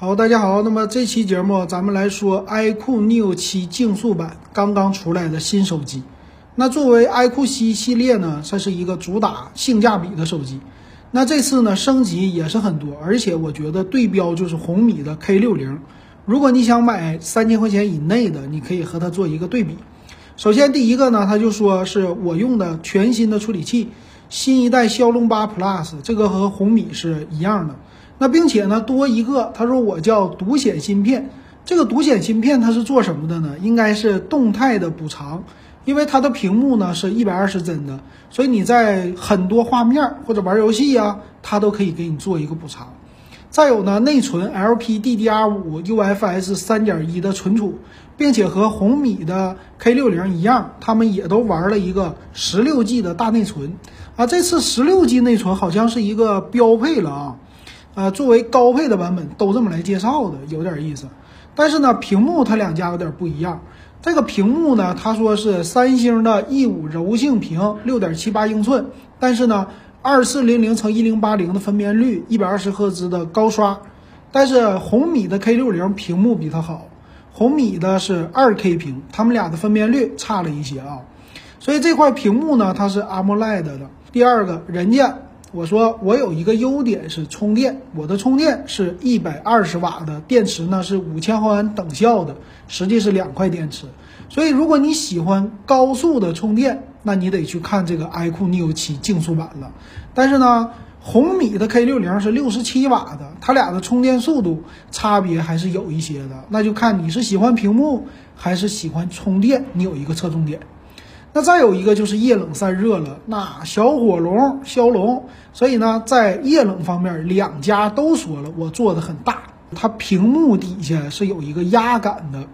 好，大家好，那么这期节目咱们来说 iQOO Neo 7竞速版刚刚出来的新手机。那作为 iQOO 7系列呢，它是一个主打性价比的手机。那这次呢升级也是很多，而且我觉得对标就是红米的 K60。如果你想买三千块钱以内的，你可以和它做一个对比。首先第一个呢，他就说是我用的全新的处理器，新一代骁龙八 Plus，这个和红米是一样的。那并且呢，多一个，他说我叫独显芯片，这个独显芯片它是做什么的呢？应该是动态的补偿，因为它的屏幕呢是一百二十帧的，所以你在很多画面或者玩游戏呀，它都可以给你做一个补偿。再有呢，内存 LPDDR5 UFS 三点一的存储，并且和红米的 K60 一样，他们也都玩了一个十六 G 的大内存啊。这次十六 G 内存好像是一个标配了啊。呃，作为高配的版本都这么来介绍的，有点意思。但是呢，屏幕它两家有点不一样。这个屏幕呢，他说是三星的 E5 柔性屏，六点七八英寸，但是呢，二四零零乘一零八零的分辨率，一百二十赫兹的高刷。但是红米的 K 六零屏幕比它好，红米的是二 K 屏，他们俩的分辨率差了一些啊。所以这块屏幕呢，它是 AMOLED 的。第二个，人家。我说我有一个优点是充电，我的充电是一百二十瓦的电池呢，是五千毫安等效的，实际是两块电池。所以如果你喜欢高速的充电，那你得去看这个 iQOO Neo 7竞速版了。但是呢，红米的 K60 是六十七瓦的，它俩的充电速度差别还是有一些的，那就看你是喜欢屏幕还是喜欢充电，你有一个侧重点。那再有一个就是液冷散热了，那小火龙骁龙，所以呢，在液冷方面，两家都说了我做的很大，它屏幕底下是有一个压感的，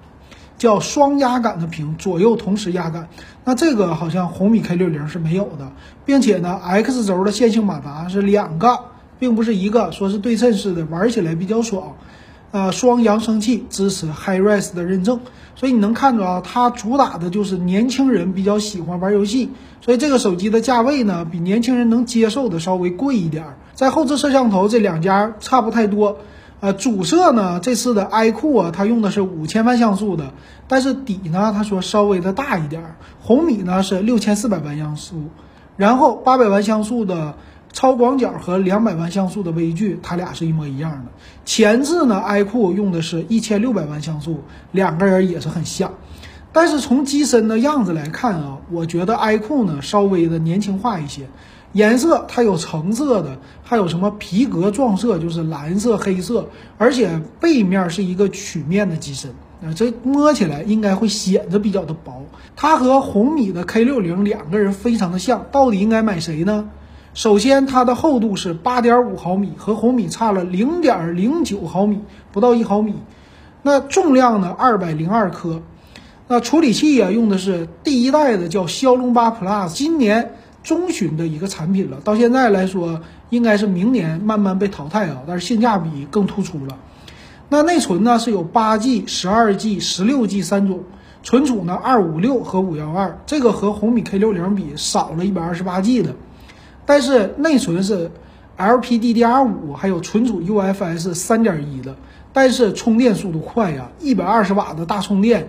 叫双压感的屏，左右同时压感。那这个好像红米 K 六零是没有的，并且呢，X 轴的线性马达是两个，并不是一个，说是对称式的，玩起来比较爽。呃，双扬声器支持 HiRes 的认证，所以你能看着啊，它主打的就是年轻人比较喜欢玩游戏，所以这个手机的价位呢，比年轻人能接受的稍微贵一点儿。在后置摄像头，这两家差不太多。呃，主摄呢，这次的 iQOO 啊，它用的是五千万像素的，但是底呢，他说稍微的大一点。红米呢是六千四百万像素，然后八百万像素的。超广角和两百万像素的微距，它俩是一模一样的。前置呢，iQOO 用的是一千六百万像素，两个人也是很像。但是从机身的样子来看啊，我觉得 iQOO 呢稍微的年轻化一些。颜色它有橙色的，还有什么皮革撞色，就是蓝色、黑色，而且背面是一个曲面的机身啊，这摸起来应该会显得比较的薄。它和红米的 K60 两个人非常的像，到底应该买谁呢？首先，它的厚度是八点五毫米，和红米差了零点零九毫米，不到一毫米。那重量呢？二百零二克。那处理器啊，用的是第一代的，叫骁龙八 Plus，今年中旬的一个产品了。到现在来说，应该是明年慢慢被淘汰啊，但是性价比更突出了。那内存呢，是有八 G、十二 G、十六 G 三种。存储呢，二五六和五幺二，这个和红米 K 六零比少了一百二十八 G 的。但是内存是 LPDDR5，还有存储 UFS 三点一的，但是充电速度快呀，一百二十瓦的大充电，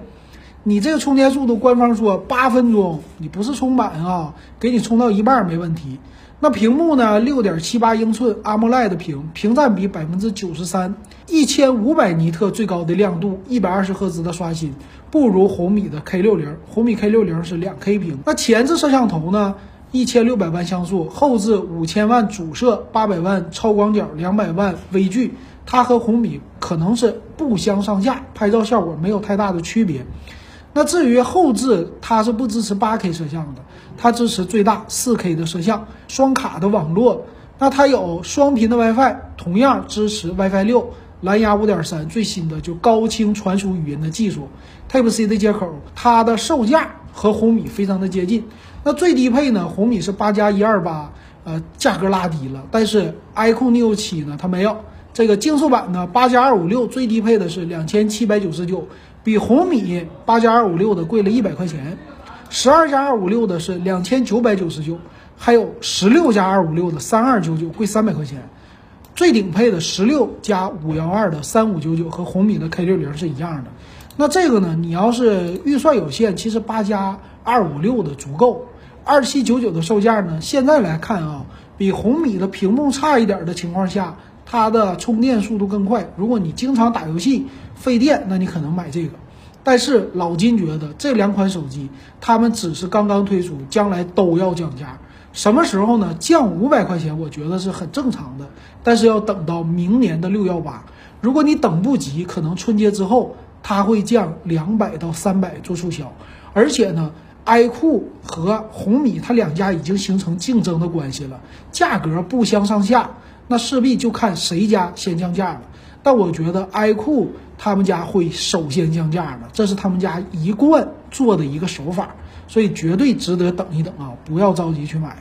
你这个充电速度，官方说八分钟，你不是充满啊，给你充到一半没问题。那屏幕呢，六点七八英寸 AMOLED 屏，屏占比百分之九十三，一千五百尼特最高的亮度，一百二十赫兹的刷新，不如红米的 K60，红米 K60 是两 K 屏。那前置摄像头呢？一千六百万像素，后置五千万主摄，八百万超广角，两百万微距，它和红米可能是不相上下，拍照效果没有太大的区别。那至于后置，它是不支持八 K 摄像的，它支持最大四 K 的摄像，双卡的网络，那它有双频的 WiFi，同样支持 WiFi 六，蓝牙五点三，最新的就高清传输语音的技术，Type C 的接口，它的售价和红米非常的接近。那最低配呢？红米是八加一二八，呃，价格拉低了。但是 iQOO Neo 七呢，它没有这个竞速版呢，八加二五六最低配的是两千七百九十九，比红米八加二五六的贵了一百块钱。十二加二五六的是两千九百九十九，还有十六加二五六的三二九九贵三百块钱。最顶配的十六加五幺二的三五九九和红米的 K 六零是一样的。那这个呢，你要是预算有限，其实八加二五六的足够。二七九九的售价呢，现在来看啊，比红米的屏幕差一点的情况下，它的充电速度更快。如果你经常打游戏费电，那你可能买这个。但是老金觉得这两款手机，他们只是刚刚推出，将来都要降价。什么时候呢？降五百块钱，我觉得是很正常的。但是要等到明年的六幺八，如果你等不及，可能春节之后它会降两百到三百做促销。而且呢，iQOO 和红米它两家已经形成竞争的关系了，价格不相上下，那势必就看谁家先降价了。但我觉得 iQOO 他们家会首先降价的，这是他们家一贯做的一个手法。所以绝对值得等一等啊，不要着急去买。